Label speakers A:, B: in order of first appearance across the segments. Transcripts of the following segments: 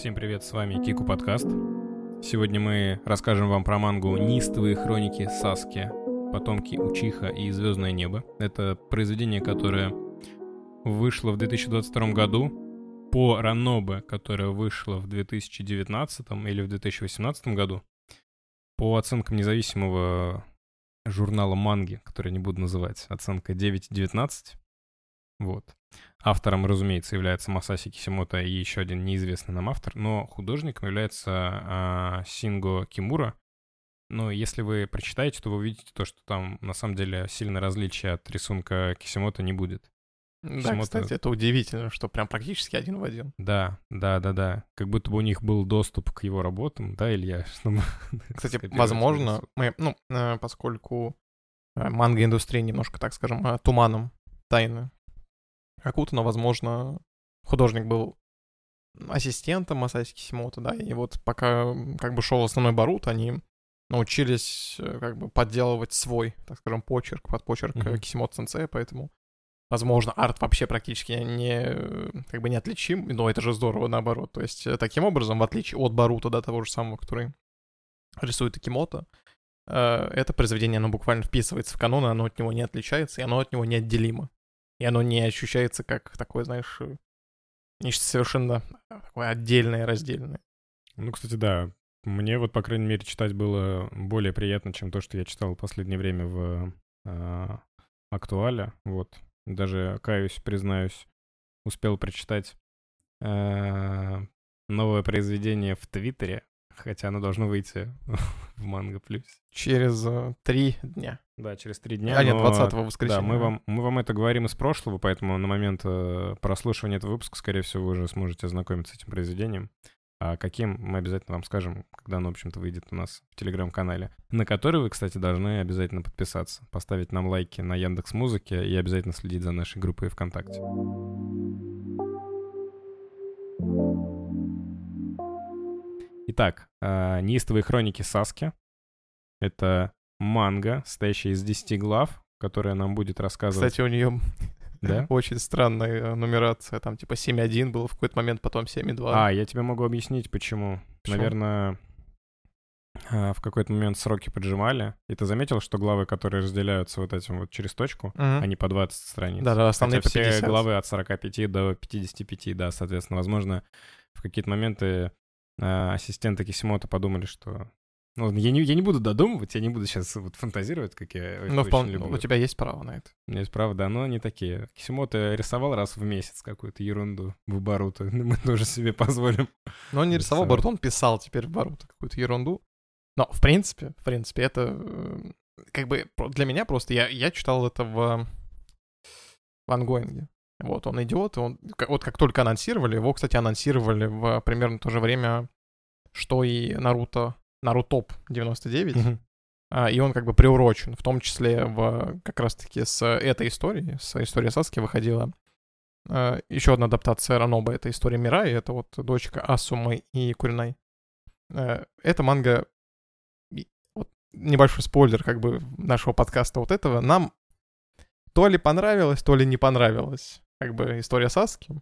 A: Всем привет, с вами Кику Подкаст. Сегодня мы расскажем вам про мангу «Нистовые хроники Саски. Потомки Учиха и Звездное небо». Это произведение, которое вышло в 2022 году по Ранобе, которое вышло в 2019 или в 2018 году. По оценкам независимого журнала манги, который не буду называть, оценка 9.19. Вот. Автором, разумеется, является Масаси Кисимото и еще один неизвестный нам автор, но художником является а, Синго Кимура. Но если вы прочитаете, то вы увидите то, что там на самом деле сильно различия от рисунка Кисимото не будет.
B: Да,
A: Кисимото-
B: кстати, это удивительно, что прям практически один в один.
A: Да, да, да, да. Как будто бы у них был доступ к его работам, да, Илья? Чтобы
B: Кстати, возможно, мы, ну, э, поскольку э, манго-индустрия немножко, так скажем, э, туманом тайны окутана, возможно, художник был ассистентом Масаси Кисимото, да, и вот пока как бы шел основной Барут, они научились э, как бы подделывать свой, так скажем, почерк, под почерк
A: Мгм.
B: mm Кисимото Сенсея, поэтому Возможно, арт вообще практически не, как бы неотличим, но это же здорово наоборот. То есть, э, таким образом, в отличие от Барута, да, того же самого, который рисует Акимото, это произведение, оно буквально вписывается в канон, оно от него не отличается, и оно от него неотделимо. И оно не ощущается как такое, знаешь, э, нечто совершенно такое отдельное, раздельное.
A: Ну, кстати, да. Мне вот, по крайней мере, читать было более приятно, чем то, что я читал в последнее время в а, Актуале. Вот. Даже, каюсь, признаюсь, успел прочитать а, новое произведение в Твиттере, хотя оно должно выйти в Манго Плюс.
B: Через э, три дня.
A: Да, через три дня.
B: а, нет,
A: но-
B: 20
A: Да,
B: воскресенья.
A: мы вам, мы вам это говорим из прошлого, поэтому на момент э, прослушивания этого выпуска, скорее всего, вы уже сможете ознакомиться с этим произведением. А каким, мы обязательно вам скажем, когда оно, в общем-то, выйдет у нас в Телеграм-канале, на который вы, кстати, должны обязательно подписаться, поставить нам лайки на Яндекс Музыке и обязательно следить за нашей группой ВКонтакте. Итак, э, неистовые хроники Саски. Это манга, состоящая из 10 глав, которая нам будет рассказывать...
B: Кстати, у нее
A: Да?
B: очень странная э, нумерация. Там типа 7.1 было в какой-то момент, потом 7.2.
A: А, я тебе могу объяснить, почему.
B: Почему?
A: Наверное, а, в какой-то момент сроки поджимали. И ты заметил, что главы, которые разделяются вот этим вот через точку,
B: Мгм.
A: они по 20 страниц.
B: Да-да, основные
A: Хотя
B: по
A: все
B: 50.
A: главы от 45 до 55, да, соответственно. Возможно, в какие-то моменты а, ассистенты Кисимото подумали, что... Ну, я не, я не буду додумывать, я не буду сейчас вот фантазировать, как я
B: Ну,
A: очень
B: вполне,
A: люблю.
B: у тебя есть право на это.
A: У меня есть право, да, но они такие. Кисимото рисовал раз в месяц какую-то ерунду в Баруто. Мы тоже себе позволим.
B: Но он не рисовал
A: Рисовал.
B: Барут, он писал теперь в Баруто какую-то ерунду. Но, в принципе, в принципе, это э, как бы для меня просто... Я, я читал это в Вангоинге. Вот, он идет, и он... Вот как только анонсировали, его, кстати, анонсировали в примерно то же время, что и Наруто, Нарутоп 99. А, и он как бы приурочен, в том числе в как раз-таки с этой историей, с историей Саски выходила э, еще одна адаптация Раноба, это история Мирай, это вот дочка Асумы и Куринай. Э, эта манга, и- вот небольшой спойлер как бы нашего подкаста вот этого, нам то ли понравилось, то ли не понравилось, как бы история Саски.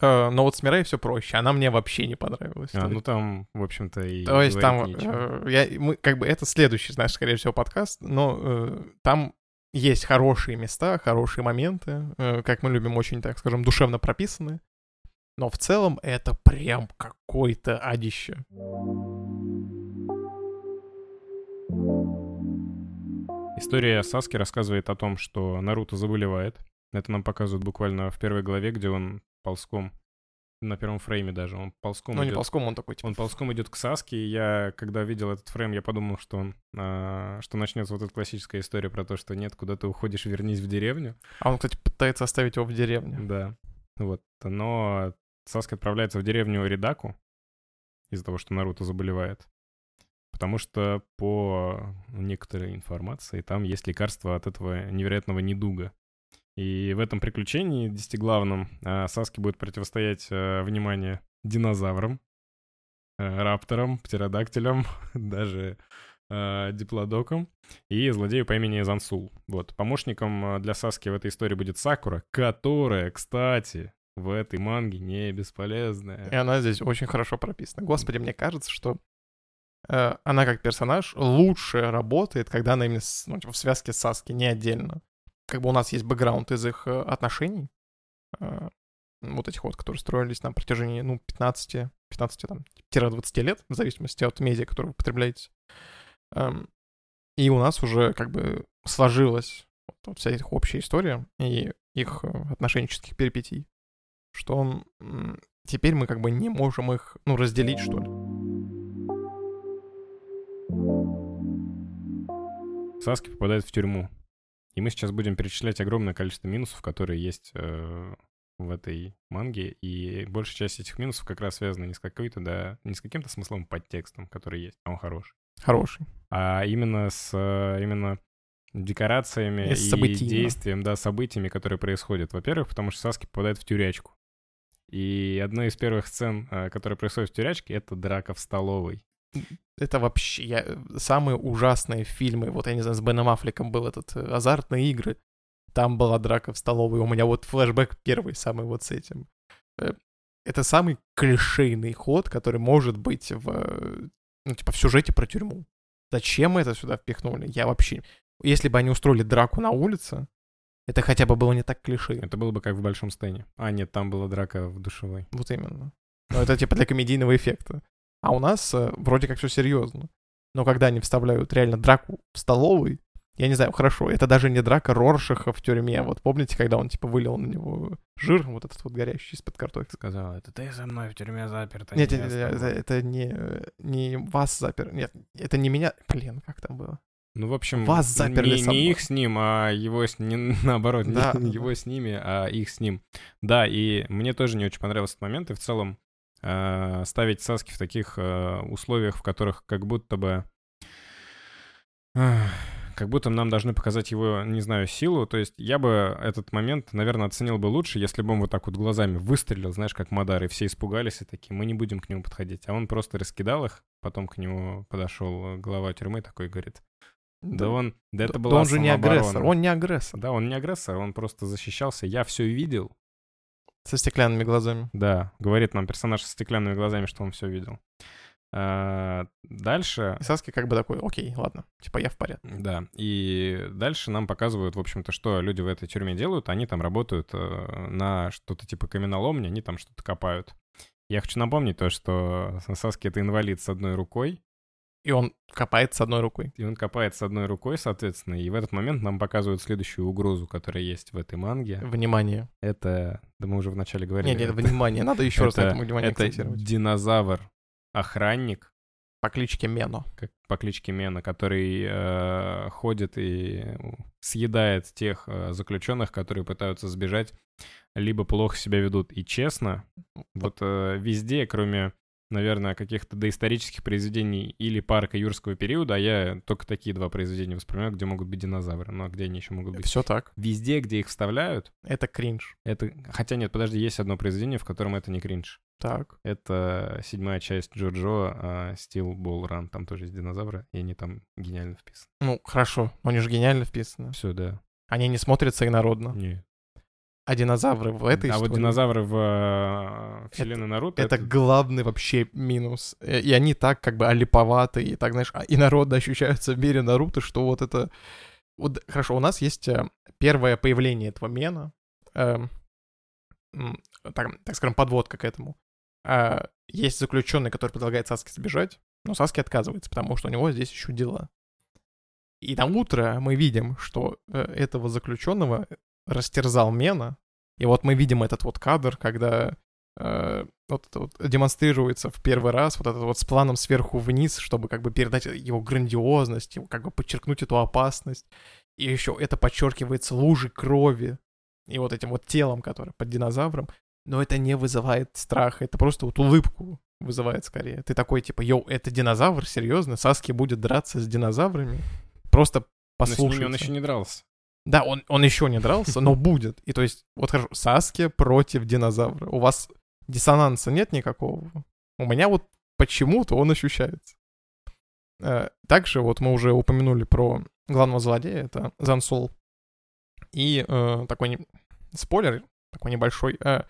B: Э, но вот с Мирай все проще, она мне вообще не понравилась.
A: А, ну там, в общем-то, и
B: то есть там, э, я, мы, как бы это следующий, знаешь, скорее всего, подкаст, но э, там есть хорошие места, хорошие моменты, э, как мы любим, очень, так скажем, душевно прописаны. Но в целом это прям какое-то адище.
A: История Саски рассказывает о том, что Наруто заболевает. Это нам показывают буквально в первой главе, где он ползком, на первом фрейме даже, он ползком
B: Ну, не
A: идет-
B: ползком, он такой, типа,
A: Он ползком идет к Саске, и я, когда видел этот фрейм, я подумал, что он, а, что начнется вот эта классическая история про то, что нет, куда ты уходишь, вернись в деревню.
B: а он, кстати, пытается оставить его в деревне.
A: Да, вот. Но Саска отправляется в деревню Ридаку из-за того, что Наруто заболевает. Потому что по некоторой информации там есть лекарство от этого невероятного недуга. И в этом приключении десятиглавном а, Саски будет противостоять, а, внимание, динозаврам, а, рапторам, птеродактилям, даже диплодокам и злодею по имени Зансул. Вот. Помощником для Саски в этой истории будет Сакура, которая, кстати, в этой манге не бесполезная.
B: И она здесь очень хорошо прописана. Господи, мне кажется, что э, она как персонаж лучше работает, когда она именно с, ну, типа, в связке с Саски, не отдельно. Как бы у нас есть бэкграунд из их э, отношений, э, вот этих вот, которые строились на протяжении, ну, 15, 15 там, 20 лет, в зависимости от медиа, которую вы потребляете. Эм, и у нас уже как бы сложилась вот, вся их общая история и их э, отношенческих перипетий, что теперь мы как бы не можем их, ну, разделить, что ли.
A: Саски попадает в тюрьму. И мы сейчас будем перечислять огромное количество минусов, которые есть э, в этой манге. И большая часть этих минусов как раз связана не с какой-то, да, не с каким-то смысловым подтекстом, который есть, а он хороший.
B: Хороший.
A: А именно с э, именно декорациями
B: И
A: и действием, да, событиями, которые происходят. Во-первых, потому что Саски попадает в тюрячку. И одна из первых сцен, э, которая происходит в тюрячке, это драка в столовой.
B: Это вообще я, самые ужасные фильмы. Вот я не знаю, с Беном Аффлеком был этот э, «Азартные игры». Там была драка в столовой. У меня вот флешбэк первый самый вот с этим. Э, Это самый клишейный ход, который может быть в, э, ну, типа, в сюжете про тюрьму. Зачем мы это сюда впихнули? Я вообще... Если бы они устроили драку на улице, это хотя бы было не так клише.
A: Это было бы как в большом стене. А, нет, там была драка в душевой.
B: Вот именно. Но это типа для комедийного эффекта. А у нас э, вроде как все серьезно. Но когда они вставляют реально драку в столовой, я не знаю, хорошо, это даже не драка Роршаха в тюрьме. Вот помните, когда он типа вылил на него жир, вот этот вот горящий из-под картофеля?
A: Сказала, это ты со мной в тюрьме заперта.
B: Нет,
A: не
B: нет, нет, это,
A: тобой».
B: это не, не вас запер. Нет, это не меня. Блин, как там было?
A: Ну, в общем,
B: Вас заперли
A: не, не их с ним, а его с не наоборот, не
B: Да, да,
A: его с ними, а их с ним. Да, и мне тоже не очень понравился этот момент, и в целом ставить Саски в таких э, условиях, в которых как будто бы... как будто нам должны показать его, не знаю, силу. То есть я бы этот момент, наверное, оценил бы лучше, если бы он вот так вот глазами выстрелил, знаешь, как Мадар, и все испугались и такие, мы не будем к нему подходить. А он просто раскидал их, потом к нему подошел глава тюрьмы такой говорит, да, он, да это
B: да
A: была
B: он же не
A: самооборона».
B: агрессор. Он не агрессор.
A: Да, он не агрессор, он просто защищался. Я все видел.
B: Со стеклянными глазами.
A: Да, говорит нам персонаж со стеклянными глазами, что он все видел. А, дальше,
B: И Саски как бы такой, окей, ладно, типа я в порядке.
A: да, и дальше нам показывают, в общем-то, что люди в этой тюрьме делают. Они там работают э, на что-то типа каменоломни, они там что-то копают. Я хочу напомнить то, что Саски это инвалид с одной рукой,
B: И он копает с одной рукой.
A: и он копает с одной рукой, соответственно, и в этот момент нам показывают следующую угрозу, которая есть в этой манге.
B: Внимание.
A: Это, да мы уже вначале говорили.
B: Нет, нет, внимание, надо еще раз на
A: это-
B: этом внимание
A: Это динозавр-охранник,
B: По кличке Мено.
A: как по кличке Мена, который э, ходит и съедает тех э, заключенных, которые пытаются сбежать, либо плохо себя ведут. И честно, вот э, везде, кроме, наверное, каких-то доисторических произведений или парка юрского периода, а я только такие два произведения воспринимаю, где могут быть динозавры, но где они еще могут быть.
B: Все так.
A: Везде, где их вставляют,
B: Это кринж.
A: это... Хотя нет, подожди, есть одно произведение, в котором это не кринж.
B: Так.
A: Это седьмая часть Джоджо, а, Steel Ball Run. Там тоже есть динозавры, и они там гениально вписаны.
B: Ну, хорошо. но Они же гениально вписаны.
A: Все, да.
B: Они не смотрятся инородно.
A: Не.
B: А динозавры в этой
A: а вот
B: истории...
A: динозавры в э, вселенной Наруто...
B: Это главный вообще минус. Э, И они так как бы алиповаты, и так, знаешь, а- инородно ощущаются в мире Наруто, что вот это... Вот, хорошо, у нас есть э, первое появление этого мена, м, так, так скажем, подводка к этому. А, есть заключенный, который предлагает Саске сбежать, но Саски отказывается, потому что у него здесь еще дела. И на утро мы видим, что э, этого заключенного растерзал Мена. И вот мы видим этот вот кадр, когда э, вот это вот демонстрируется в первый раз, вот этот вот с планом сверху вниз, чтобы как бы передать его грандиозность, его как бы подчеркнуть эту опасность. И еще это подчеркивается лужей крови и вот этим вот телом, которое под динозавром. Но это не вызывает страха, это просто вот улыбку вызывает скорее. Ты такой типа, йоу, это динозавр, серьезно? Саски будет драться с динозаврами? Просто
A: Но с ними он еще не дрался.
B: Да, он, он еще не дрался, но будет. И то есть, вот хорошо, Саски против динозавра. У вас диссонанса нет никакого? У меня вот почему-то он ощущается. Э, Также вот мы уже упомянули про главного злодея, это Зансол. И э, такой не- спойлер, такой небольшой. э,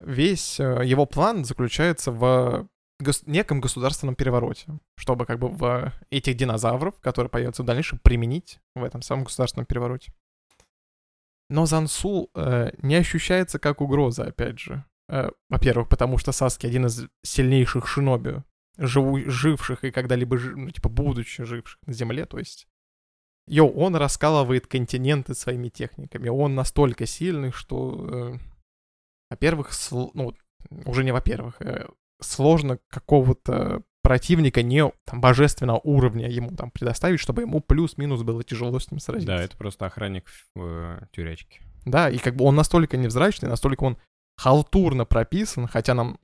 B: весь э, его план заключается в гос- неком государственном перевороте, чтобы как бы в этих динозавров, которые появятся в дальнейшем, применить в этом самом государственном перевороте. Но Зансул э, не ощущается как угроза, опять же. Э, во-первых, потому что Саски один из сильнейших шиноби, живу, живших и когда-либо, жи- ну, типа, будучи живших на Земле, то есть... Йо, он раскалывает континенты своими техниками. Он настолько сильный, что, э, во-первых, сл- ну, уже не во-первых, э, сложно какого-то противника не там, божественного уровня ему там предоставить, чтобы ему плюс-минус было тяжело с ним сразиться.
A: Да, это просто охранник в э, тюрячке.
B: Да, и как бы он настолько невзрачный, настолько он халтурно прописан, хотя нам,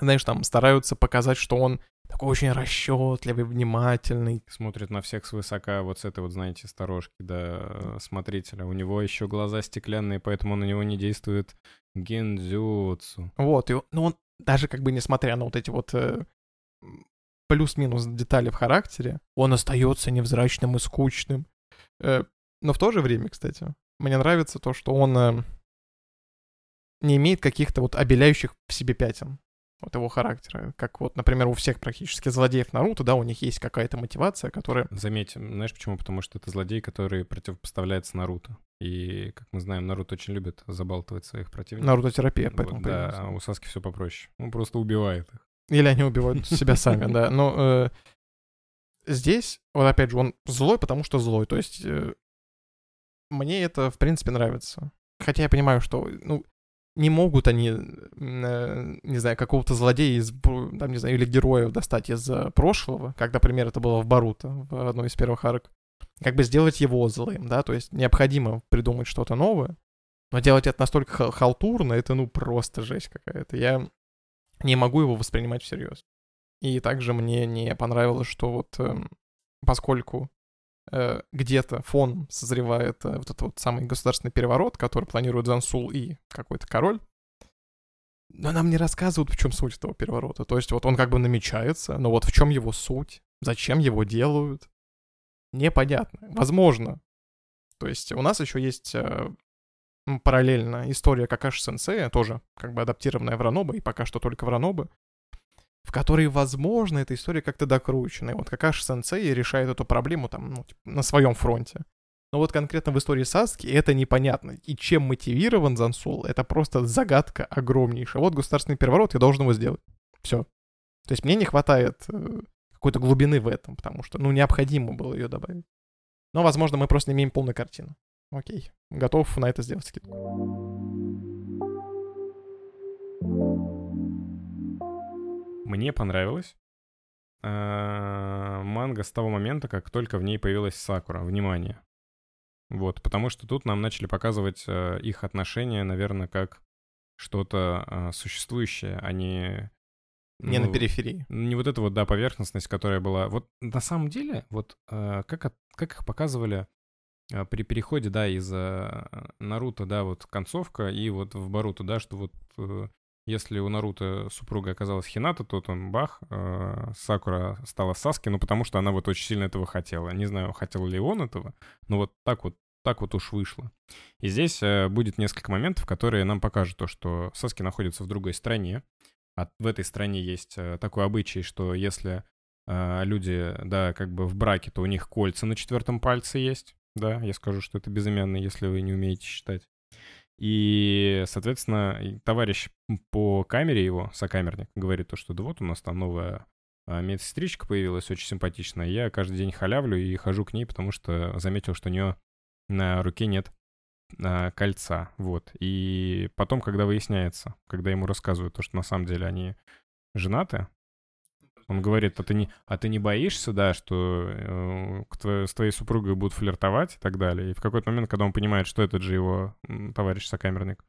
B: знаешь, там стараются показать, что он такой очень расчетливый, внимательный.
A: Смотрит на всех свысока, вот с этой вот, знаете, сторожки, да, э, смотрителя. У него еще глаза стеклянные, поэтому на него не действует гендзюцу.
B: Вот, и, ну он даже как бы несмотря на вот эти вот э, плюс-минус детали в характере, он остается невзрачным и скучным. Э, но в то же время, кстати, мне нравится то, что он э, не имеет каких-то вот обеляющих в себе пятен вот его характера. Как вот, например, у всех практически злодеев Наруто, да, у них есть какая-то мотивация, которая...
A: Заметь, знаешь почему? Потому что это злодей, который противопоставляется Наруто. И, как мы знаем, Наруто очень любит забалтывать своих противников.
B: Наруто-терапия,
A: Вот,
B: поэтому
A: да,
B: появился.
A: а у Саски все попроще. Он просто убивает их.
B: Или они убивают себя сами, да. Но э, здесь, вот опять же, он злой, потому что злой. То есть э, мне это, в принципе, нравится. Хотя я понимаю, что, ну, не могут они, э, не знаю, какого-то злодея из, там, не знаю, или героя достать из э, прошлого, как, например, это было в Баруто, в одной из первых арок, как бы сделать его злым, да, то есть необходимо придумать что-то новое, но делать это настолько хал- халтурно, это, ну, просто жесть какая-то. Я не могу его воспринимать всерьез. И также мне не понравилось, что вот эм, поскольку где-то фон созревает э, вот этот вот самый государственный переворот, который планирует Зансул и какой-то король, но нам не рассказывают, в чем суть этого переворота. То есть вот он как бы намечается, но вот в чем его суть, зачем его делают, непонятно. Возможно. То есть у нас еще есть э, параллельно история Какаши Сенсея, тоже как бы адаптированная в Ранобе, и пока что только в Ранобе, в которой, возможно, эта история как-то докручена. И вот Какаши Сенсей решает эту проблему там, ну, типа, на своем фронте. Но вот конкретно в истории Саски это непонятно. И чем мотивирован Зансул, это просто загадка огромнейшая. Вот государственный переворот, я должен его сделать. Все. То есть мне не хватает э, какой-то глубины в этом, потому что, ну, необходимо было ее добавить. Но, возможно, мы просто не имеем полной картины. Окей. Готов на это сделать скидку.
A: Мне понравилось. э, манга с того момента, как только в ней появилась Сакура. Внимание. Вот, потому что тут нам начали показывать э, их отношения, наверное, как что-то э, существующее, а не...
B: Не на
A: ну,
B: периферии.
A: Не вот эта вот, да, поверхностность, которая была. Вот на самом деле, вот э, как, от- как их показывали э, при переходе, да, из Наруто, да, вот концовка, и вот в Баруто, да, что вот если у Наруто супруга оказалась Хината, то там бах, э, Сакура стала Саски, ну потому что она вот очень сильно этого хотела. Не знаю, хотел ли он этого, но вот так вот так вот уж вышло. И здесь э, будет несколько моментов, которые нам покажут то, что Саски находится в другой стране, а в этой стране есть э, такой обычай, что если э, люди, да, как бы в браке, то у них кольца на четвертом пальце есть. Да, я скажу, что это безымянный, если вы не умеете считать. И, соответственно, товарищ по камере его, сокамерник, говорит то, что да вот у нас там новая а, медсестричка появилась, очень симпатичная. Я каждый день халявлю и хожу к ней, потому что заметил, что у нее на руке нет а, кольца, вот. И потом, когда выясняется, когда ему рассказывают то, что на самом деле они женаты, он говорит, а ты не, а ты не боишься, да, что э, твоей- с твоей супругой будут флиртовать и так далее. И в какой-то момент, когда он понимает, что этот же его товарищ сокамерник,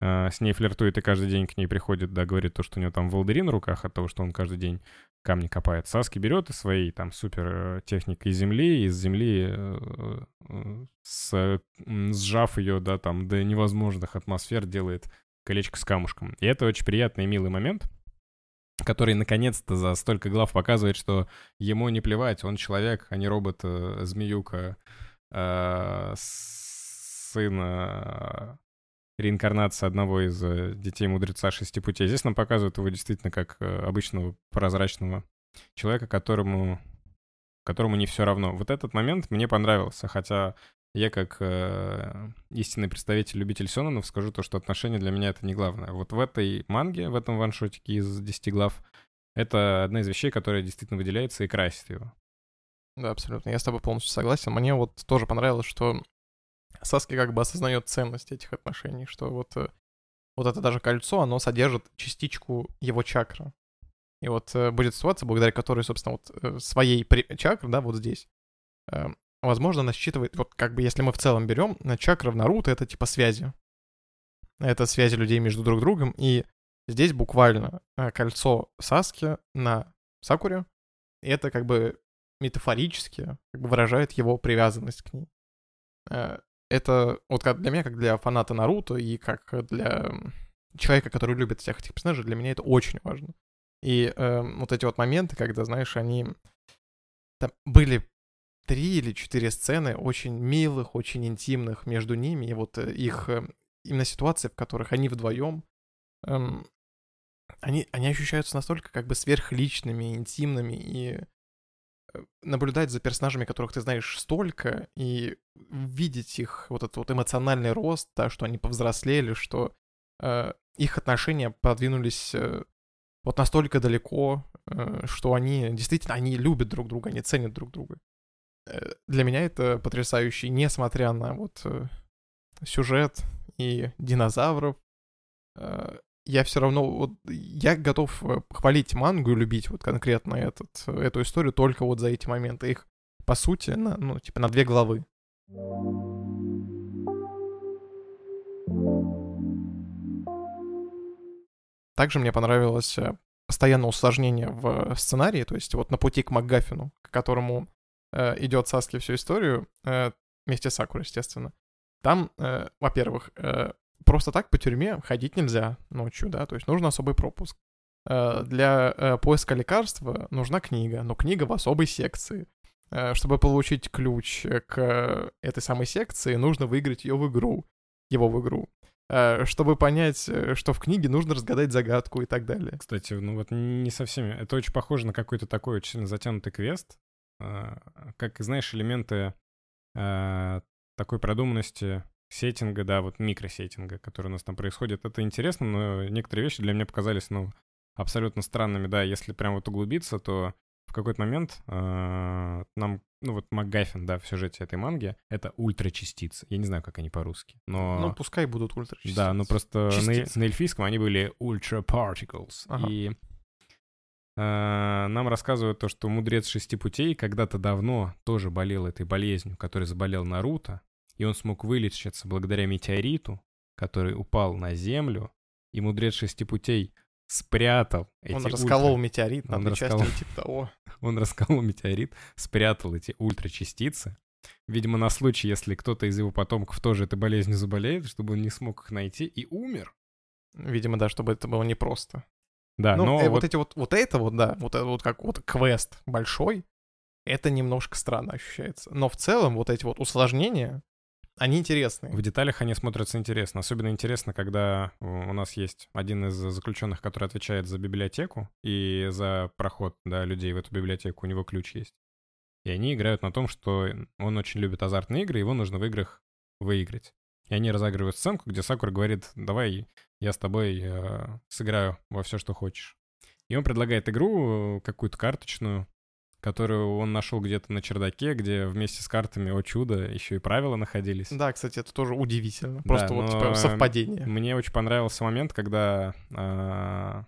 A: э, с ней флиртует и каждый день к ней приходит, да, говорит то, что у него там волдыри на руках от того, что он каждый день камни копает. Саски берет из своей там супер э, техникой земли, из земли э, э, с, сжав ее, да, там до невозможных атмосфер делает колечко с камушком. И это очень приятный и милый момент, который наконец-то за столько глав показывает, что ему не плевать, он человек, а не робот, э, змеюка, э, сын э, реинкарнация одного из э, детей мудреца шести путей. Здесь нам показывают его действительно как обычного прозрачного человека, которому, которому не все равно. Вот этот момент мне понравился, хотя я как э, истинный представитель, любитель Сёнонов скажу то, что отношения для меня это не главное. Вот в этой манге, в этом ваншотике из 10 глав, это одна из вещей, которая действительно выделяется и красит его.
B: Да, абсолютно. Я с тобой полностью согласен. Мне вот тоже понравилось, что Саски как бы осознает ценность этих отношений, что вот, э, вот это даже кольцо, оно содержит частичку его чакры. И вот э, будет ситуация, благодаря которой, собственно, вот э, своей при... чакры, да, вот здесь, возможно, она считывает, вот как бы если мы в целом берем, э, чакра в Наруто — это типа связи. Это связи людей между друг другом, и здесь буквально э, кольцо Саски на Сакуре, это как бы метафорически как бы выражает его привязанность к ней. Э, это вот как для меня, как для фаната Наруто и как для человека, который любит всех этих персонажей, для меня это очень важно. И э, вот эти вот моменты, когда, знаешь, они... Там были три или четыре сцены очень милых, очень интимных между ними, и вот э, их э, именно ситуации, в которых они вдвоем, эм, они, они ощущаются настолько как бы сверхличными, интимными, и Э, наблюдать за персонажами, которых ты знаешь столько, и видеть их вот этот вот эмоциональный рост, да, что они повзрослели, что э, их отношения продвинулись э, вот настолько далеко, э, что они действительно, они любят друг друга, они ценят друг друга. Э, для меня это потрясающе, несмотря на вот э, сюжет и динозавров, э, я все равно, вот, я готов хвалить мангу и любить вот конкретно этот, эту историю только вот за эти моменты. Их, по сути, на, ну, типа на две главы. Также мне понравилось постоянное усложнение в сценарии, то есть вот на пути к МакГаффину, к которому идет Саски всю историю, э, вместе с Сакурой, естественно. Там, э, во-первых, э, просто так по тюрьме ходить нельзя ночью, да, то есть нужен особый пропуск. Э, для э, поиска лекарства нужна книга, но книга в особой секции. Э, чтобы получить ключ к этой самой секции, нужно выиграть ее в игру, его в игру. Чтобы понять, что в книге, нужно разгадать загадку и так далее.
A: Кстати, ну вот не совсем. Это очень похоже на какой-то такой очень затянутый квест. Как, знаешь, элементы такой продуманности сеттинга, да, вот микросеттинга, который у нас там происходит. Это интересно, но некоторые вещи для меня показались, ну, абсолютно странными, да. Если прям вот углубиться, то в какой-то момент э, нам, ну вот МакГаффин, да, в сюжете этой манги, это ультрачастицы. Я не знаю, как они по-русски, но...
B: Ну, пускай будут ультрачастицы.
A: Да, но просто на, на эльфийском они были particles. Ага. И э, нам рассказывают то, что мудрец шести путей когда-то давно тоже болел этой болезнью, которой заболел Наруто, и он смог вылечиться благодаря метеориту, который упал на Землю, и мудрец шести путей спрятал эти
B: Он расколол ультра... метеорит
A: он расколол... типа того. Он расколол метеорит, спрятал эти ультрачастицы. Видимо, на случай, если кто-то из его потомков тоже этой болезнью заболеет, чтобы он не смог их найти и умер.
B: Видимо, да, чтобы это было непросто.
A: Да, ну, но
B: э, вот... вот эти вот, вот это вот, да, вот это вот как вот квест большой, это немножко странно ощущается. Но в целом вот эти вот усложнения, они интересные.
A: В деталях они смотрятся интересно. Особенно интересно, когда у нас есть один из заключенных, который отвечает за библиотеку и за проход да, людей в эту библиотеку. У него ключ есть. И они играют на том, что он очень любит азартные игры, его нужно в играх выиграть. И они разыгрывают сценку, где Сакура говорит, давай я с тобой э, сыграю во все, что хочешь. И он предлагает игру, э, какую-то карточную, которую он нашел где-то на чердаке, где вместе с картами, о чудо, еще и правила находились.
B: Да, кстати, это тоже удивительно. Просто да, вот типа, совпадение.
A: Мне очень понравился момент, когда э,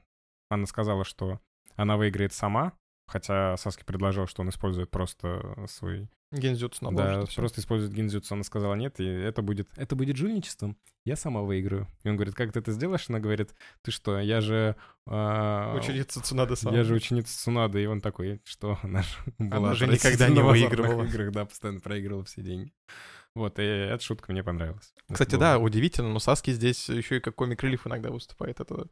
A: она сказала, что она выиграет сама, хотя Саски предложил, что он использует просто свой
B: Гензюцу
A: на Да, просто использует гензюцу. Она сказала нет, и это будет, это будет жульничеством. Я сама выиграю. И он говорит, как ты это сделаешь? Она говорит, ты что, я же...
B: Э, ученица Цунада сама.
A: Я же ученица Цунада. И он такой, что она же
B: была Она же никогда не выигрывала.
A: В играх, да, постоянно проигрывала все деньги. Вот, и эта шутка мне понравилась.
B: Кстати, да, удивительно, но Саски здесь еще и как комик-релиф иногда выступает. Это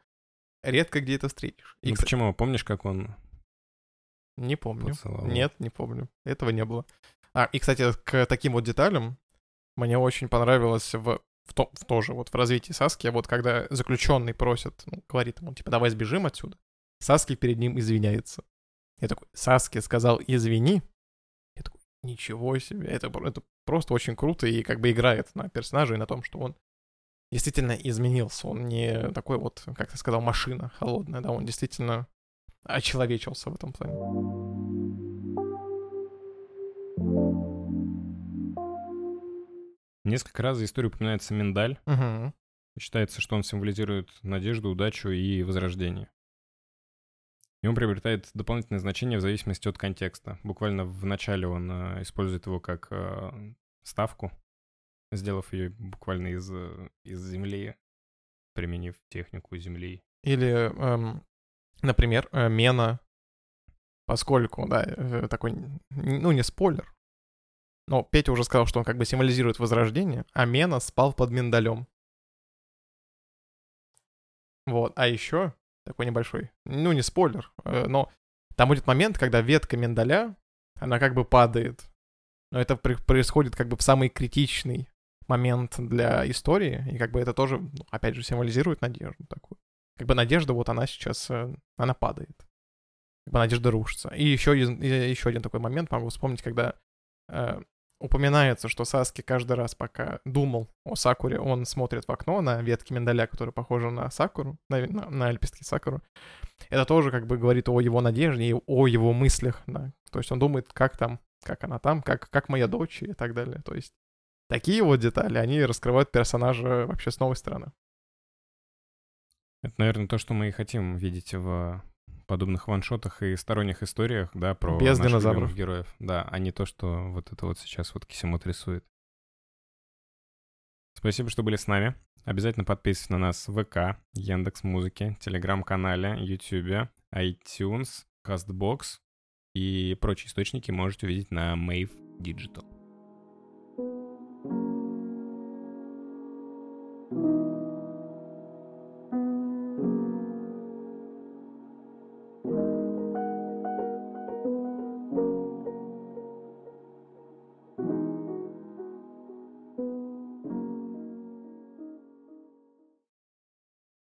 B: редко где это встретишь.
A: И, ну кстати... почему? Помнишь, как он
B: не помню. Поцеловал. Нет, не помню. Этого не было. А, и, кстати, к таким вот деталям мне очень понравилось в в, то, в тоже вот в развитии Саски, вот когда заключенный просит, ну, говорит ему, типа, давай сбежим отсюда, Саски перед ним извиняется. Я такой, Саски сказал извини. Я такой, ничего себе, это, это просто очень круто и как бы играет на персонаже и на том, что он действительно изменился. Он не такой вот, как ты сказал, машина холодная, да, он действительно очеловечился в этом плане.
A: Несколько раз за историю упоминается миндаль.
B: Угу.
A: Считается, что он символизирует надежду, удачу и возрождение. И он приобретает дополнительное значение в зависимости от контекста. Буквально в начале он э, использует его как э, ставку, сделав ее буквально из, э, из земли, применив технику земли.
B: Или, эм, например, э, Мена, поскольку, да, э, такой, ну, не спойлер, но Петя уже сказал, что он как бы символизирует возрождение, а Мена спал под миндалем. Вот, а еще такой небольшой, ну не спойлер, э, но там будет момент, когда ветка миндаля, она как бы падает. Но это происходит как бы в самый критичный момент для истории, и как бы это тоже, ну, опять же, символизирует надежду такую. Как бы надежда, вот она сейчас, э, она падает. Как бы надежда рушится. И еще еще один такой момент могу вспомнить, когда э, упоминается, что Саски каждый раз, пока думал о Сакуре, он смотрит в окно на ветки миндаля, которые похожи на Сакуру, на, на, на лепестки Сакуру. Это тоже как бы говорит о его надежде и о его мыслях, да. То есть он думает, как там, как она там, как, как моя дочь и так далее. То есть такие вот детали, они раскрывают персонажа вообще с новой стороны.
A: Это, наверное, то, что мы и хотим видеть в подобных ваншотах и сторонних историях, да, про
B: Без
A: наших
B: динозавров.
A: героев. Да, а не то, что вот это вот сейчас вот Кисимот рисует. Спасибо, что были с нами. Обязательно подписывайтесь на нас в ВК, Яндекс Музыке, Телеграм-канале, Ютубе, iTunes, CastBox и прочие источники можете увидеть на Mave Digital.